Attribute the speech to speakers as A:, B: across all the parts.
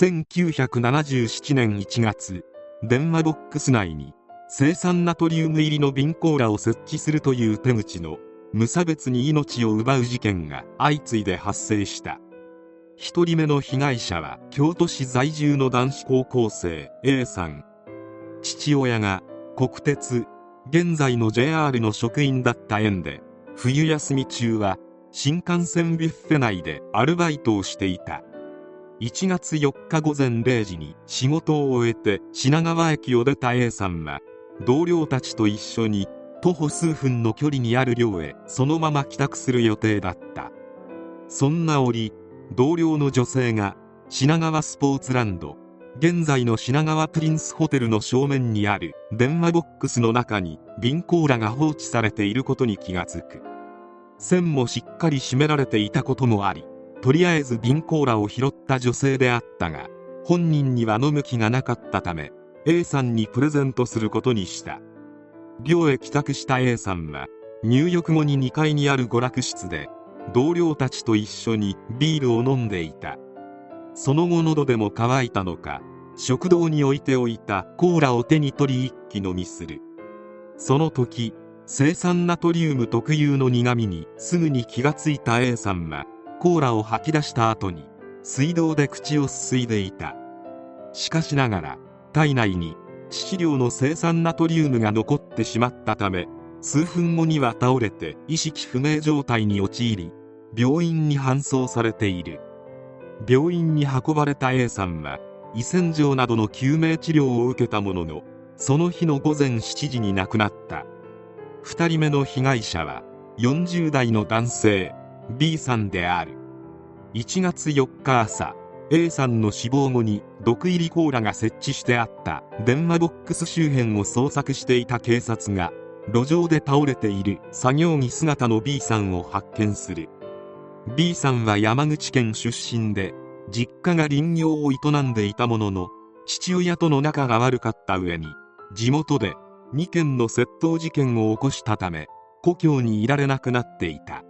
A: 1977年1月電話ボックス内に生酸ナトリウム入りの瓶コーラを設置するという手口の無差別に命を奪う事件が相次いで発生した。1人目の被害者は京都市在住の男子高校生 A さん。父親が国鉄現在の JR の職員だった縁で冬休み中は新幹線ビュッフェ内でアルバイトをしていた。1月4日午前0時に仕事を終えて品川駅を出た A さんは同僚たちと一緒に徒歩数分の距離にある寮へそのまま帰宅する予定だった。そんな折同僚の女性が品川スポーツランド現在の品川プリンスホテルの正面にある電話ボックスの中に瓶コーラが放置されていることに気がつく。線もしっかり締められていたこともありとりあえず瓶コーラを拾った女性であったが本人には飲む気がなかったため A さんにプレゼントすることにした。寮へ帰宅した A さんは入浴後に2階にある娯楽室で同僚たちと一緒にビールを飲んでいた。その後喉でも渇いたのか食堂に置いておいたコーラを手に取り一気飲みする。その時生酸ナトリウム特有の苦味にすぐに気がついた A さんはコーラを吐き出した後に水道で口をすすいでいた。しかしながら体内に致死量の生酸ナトリウムが残ってしまったため数分後には倒れて意識不明状態に陥り病院に搬送されている。病院に運ばれた A さんは胃洗浄などの救命治療を受けたもののその日の午前7時に亡くなった。2人目の被害者は40代の男性。B さんである。1月4日朝 A さんの死亡後に毒入りコーラが設置してあった電話ボックス周辺を捜索していた警察が路上で倒れている作業着姿の B さんを発見する。B さんは山口県出身で実家が林業を営んでいたものの父親との仲が悪かった上に地元で2件の窃盗事件を起こしたため故郷にいられなくなっていた。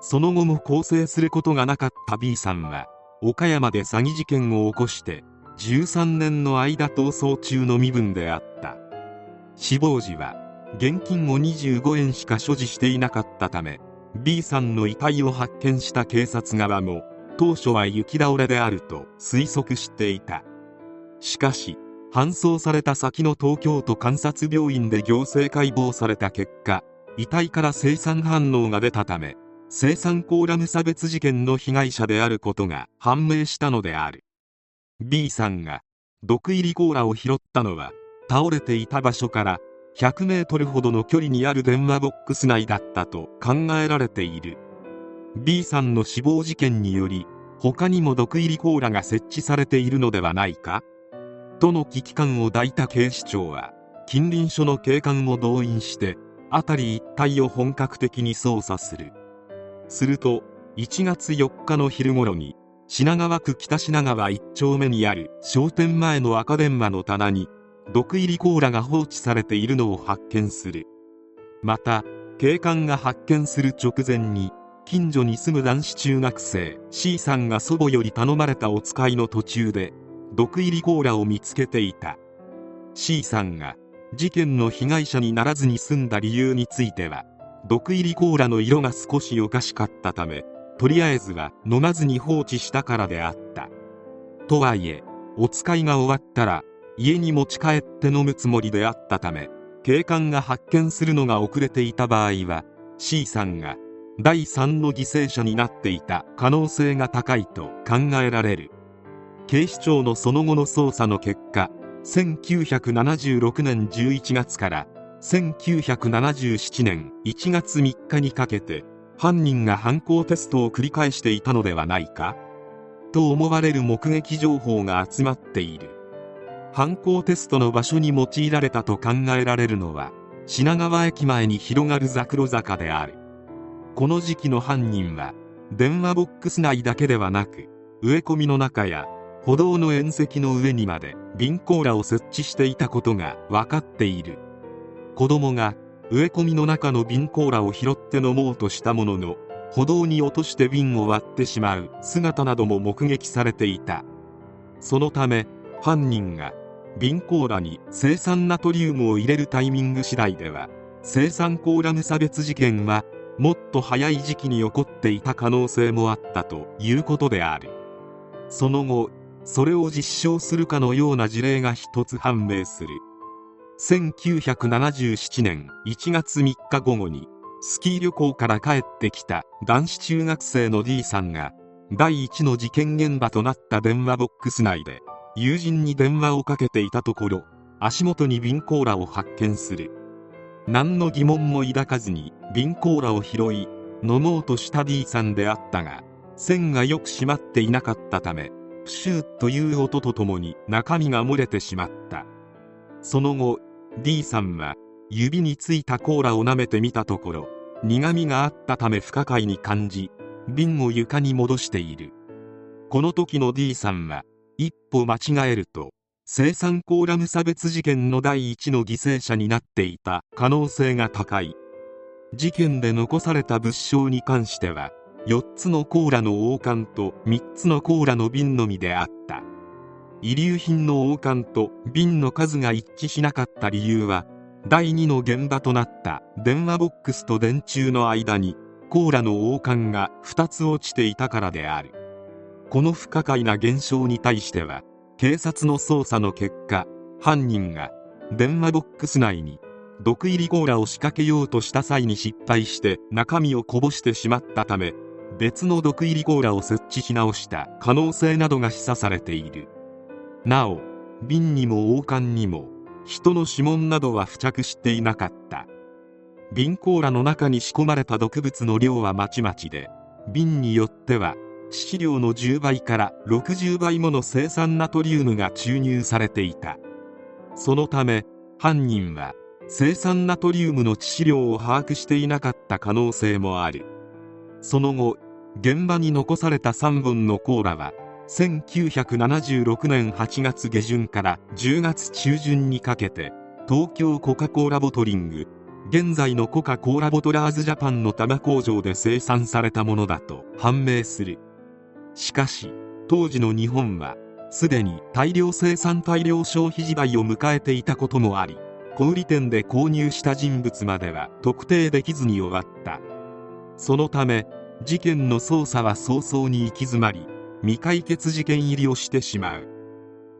A: その後も更生することがなかった B さんは岡山で詐欺事件を起こして13年の間逃走中の身分であった。死亡時は現金を25円しか所持していなかったため B さんの遺体を発見した警察側も当初は雪倒れであると推測していた。しかし搬送された先の東京都監察病院で行政解剖された結果遺体から生産反応が出たため生産コーラ無差別事件の被害者であることが判明したのである。B さんが毒入りコーラを拾ったのは倒れていた場所から100メートルほどの距離にある電話ボックス内だったと考えられている。B さんの死亡事件により他にも毒入りコーラが設置されているのではないか？との危機感を抱いた警視庁は近隣署の警官を動員して辺り一帯を本格的に捜査する。すると1月4日の昼頃に品川区北品川1丁目にある商店前の赤電話の棚に毒入りコーラが放置されているのを発見する。また警官が発見する直前に近所に住む男子中学生 C さんが祖母より頼まれたお使いの途中で毒入りコーラを見つけていた。C さんが事件の被害者にならずに済んだ理由については毒入りコーラの色が少しおかしかったためとりあえずは飲まずに放置したからであった。とはいえお使いが終わったら家に持ち帰って飲むつもりであったため警官が発見するのが遅れていた場合は C さんが第3の犠牲者になっていた可能性が高いと考えられる。警視庁のその後の捜査の結果1976年11月から1977年1月3日にかけて犯人が犯行テストを繰り返していたのではないかと思われる目撃情報が集まっている。犯行テストの場所に用いられたと考えられるのは品川駅前に広がるザクロ坂である。この時期の犯人は電話ボックス内だけではなく植え込みの中や歩道の縁石の上にまで瓶コーラを設置していたことが分かっている。子供が植え込みの中の瓶コーラを拾って飲もうとしたものの歩道に落として瓶を割ってしまう姿なども目撃されていた。そのため犯人が瓶コーラに生酸ナトリウムを入れるタイミング次第では生酸コーラ無差別事件はもっと早い時期に起こっていた可能性もあったということである。その後それを実証するかのような事例が一つ判明する。1977年1月3日午後にスキー旅行から帰ってきた男子中学生の D さんが第一の事件現場となった電話ボックス内で友人に電話をかけていたところ足元に瓶コーラを発見する。何の疑問も抱かずに瓶コーラを拾い飲もうとした D さんであったが栓がよく閉まっていなかったためプシューという音とともに中身が漏れてしまった。その後 D さんは指についたコーラを舐めてみたところ苦みがあったため不可解に感じ瓶を床に戻している。この時の D さんは一歩間違えると生産コーラ無差別事件の第一の犠牲者になっていた可能性が高い。事件で残された物証に関しては4つのコーラの王冠と3つのコーラの瓶のみであった。遺留品の王冠と瓶の数が一致しなかった理由は第2の現場となった電話ボックスと電柱の間にコーラの王冠が2つ落ちていたからである。この不可解な現象に対しては警察の捜査の結果犯人が電話ボックス内に毒入りコーラを仕掛けようとした際に失敗して中身をこぼしてしまったため別の毒入りコーラを設置し直した可能性などが示唆されている。なお瓶にも王冠にも人の指紋などは付着していなかった。瓶コーラの中に仕込まれた毒物の量はまちまちで瓶によっては致死量の10倍から60倍もの生酸ナトリウムが注入されていた。そのため犯人は生酸ナトリウムの致死量を把握していなかった可能性もある。その後現場に残された3本のコーラは1976年8月下旬から10月中旬にかけて東京コカ・コーラボトリング現在のコカ・コーラボトラーズジャパンの多摩工場で生産されたものだと判明する。しかし当時の日本はすでに大量生産大量消費時代を迎えていたこともあり小売店で購入した人物までは特定できずに終わった。そのため事件の捜査は早々に行き詰まり未解決事件入りをしてしまう。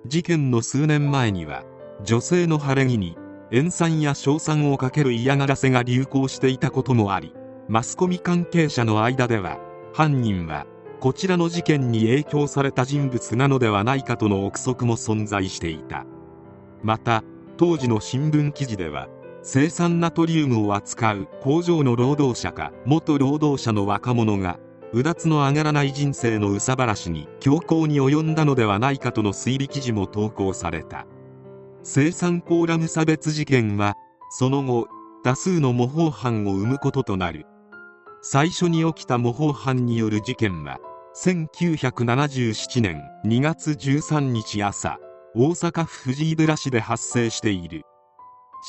A: 事件の数年前には女性の晴れ着に塩酸や硝酸をかける嫌がらせが流行していたこともありマスコミ関係者の間では犯人はこちらの事件に影響された人物なのではないかとの憶測も存在していた。また当時の新聞記事では生産ナトリウムを扱う工場の労働者か元労働者の若者がうだつの上がらない人生の憂さ晴らしに強行に及んだのではないかとの推理記事も投稿された。生産コーラ無差別事件はその後多数の模倣犯を生むこととなる。最初に起きた模倣犯による事件は1977年2月13日朝大阪府藤井寺市で発生している。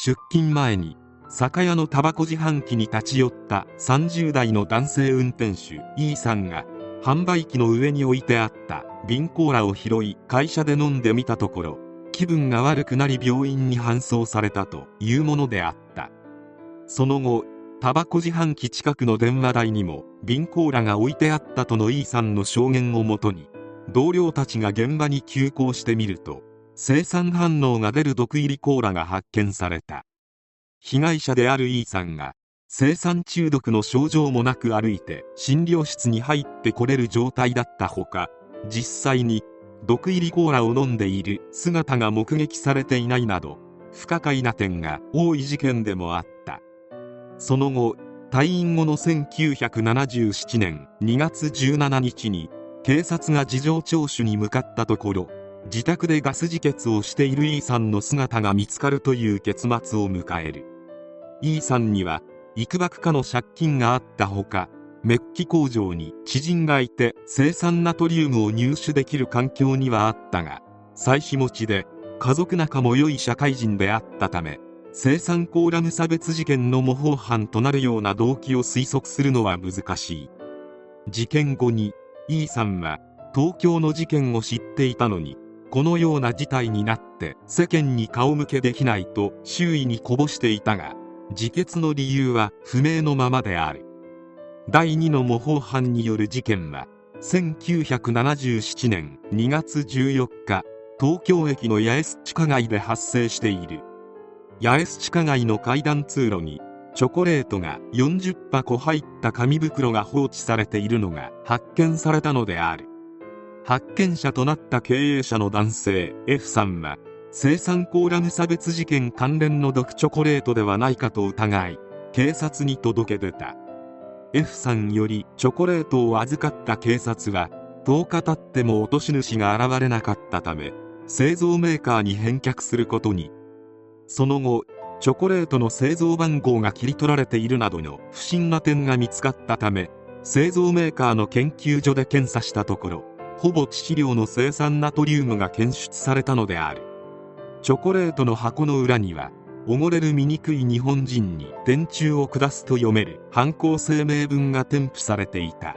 A: 出勤前に酒屋のタバコ自販機に立ち寄った30代の男性運転手 E さんが販売機の上に置いてあった瓶コーラを拾い会社で飲んでみたところ気分が悪くなり病院に搬送されたというものであった。その後タバコ自販機近くの電話台にも瓶コーラが置いてあったとの E さんの証言をもとに同僚たちが現場に急行してみると生産反応が出る毒入りコーラが発見された。被害者である E さんが生産中毒の症状もなく歩いて診療室に入ってこれる状態だったほか実際に毒入りコーラを飲んでいる姿が目撃されていないなど不可解な点が多い事件でもあった。その後退院後の1977年2月17日に警察が事情聴取に向かったところ自宅でガス自決をしている E さんの姿が見つかるという結末を迎える。E さんには幾ばくかの借金があったほかメッキ工場に知人がいて生産ナトリウムを入手できる環境にはあったが妻子持ちで家族仲も良い社会人であったため生産コーラ無差別事件の模倣犯となるような動機を推測するのは難しい。事件後に E さんは東京の事件を知っていたのにこのような事態になって世間に顔向けできないと周囲にこぼしていたが自決の理由は不明のままである。第2の模倣犯による事件は1977年2月14日東京駅の八重洲地下街で発生している。八重洲地下街の階段通路にチョコレートが40箱入った紙袋が放置されているのが発見されたのである。発見者となった経営者の男性 F さんは生産コーラム差別事件関連の毒チョコレートではないかと疑い警察に届け出た。F さんよりチョコレートを預かった警察は10日経っても落とし主が現れなかったため製造メーカーに返却することに。その後チョコレートの製造番号が切り取られているなどの不審な点が見つかったため製造メーカーの研究所で検査したところほぼ致死量の生産ナトリウムが検出されたのである。チョコレートの箱の裏には溺れる醜い日本人に電柱を下すと読める犯行声明文が添付されていた。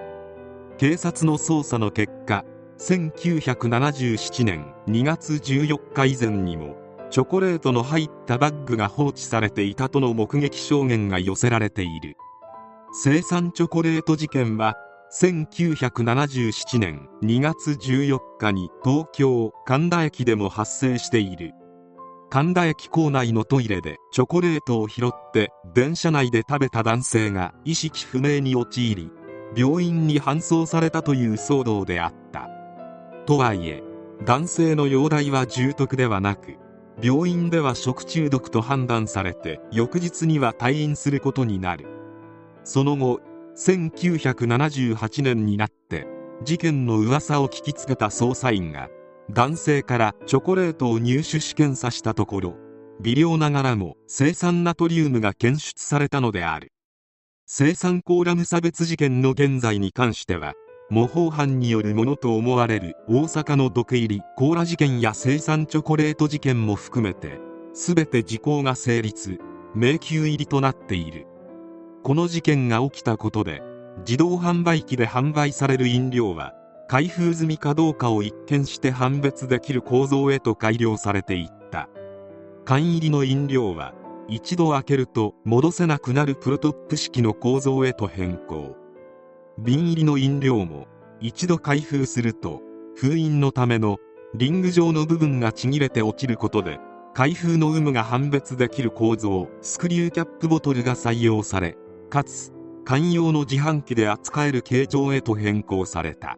A: 警察の捜査の結果1977年2月14日以前にもチョコレートの入ったバッグが放置されていたとの目撃証言が寄せられている。生産チョコレート事件は1977年2月14日に東京神田駅でも発生している。神田駅構内のトイレでチョコレートを拾って電車内で食べた男性が意識不明に陥り病院に搬送されたという騒動であった。とはいえ男性の容体は重篤ではなく病院では食中毒と判断されて翌日には退院することになる。その後1978年になって事件の噂を聞きつけた捜査員が男性からチョコレートを入手し検査したところ微量ながらも生産ナトリウムが検出されたのである。生産コーラム差別事件の現在に関しては模倣犯によるものと思われる大阪の毒入りコーラ事件や生産チョコレート事件も含めて全て時効が成立迷宮入りとなっている。この事件が起きたことで自動販売機で販売される飲料は開封済みかどうかを一見して判別できる構造へと改良されていった。缶入りの飲料は一度開けると戻せなくなるプロトップ式の構造へと変更。瓶入りの飲料も一度開封すると封印のためのリング状の部分がちぎれて落ちることで開封の有無が判別できる構造スクリューキャップボトルが採用されかつ寛容の自販機で扱える形状へと変更された。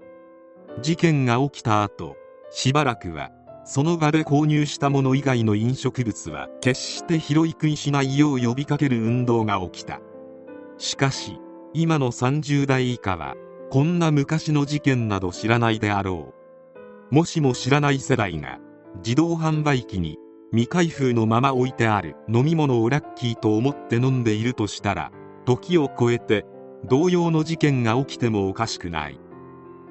A: 事件が起きた後しばらくはその場で購入したもの以外の飲食物は決して拾い食いしないよう呼びかける運動が起きた。しかし今の30代以下はこんな昔の事件など知らないであろう。もしも知らない世代が自動販売機に未開封のまま置いてある飲み物をラッキーと思って飲んでいるとしたら時を超えて同様の事件が起きてもおかしくない。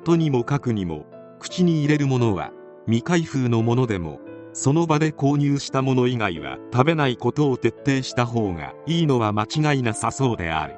A: とにもかくにも口に入れるものは未開封のものでもその場で購入したもの以外は食べないことを徹底した方がいいのは間違いなさそうである。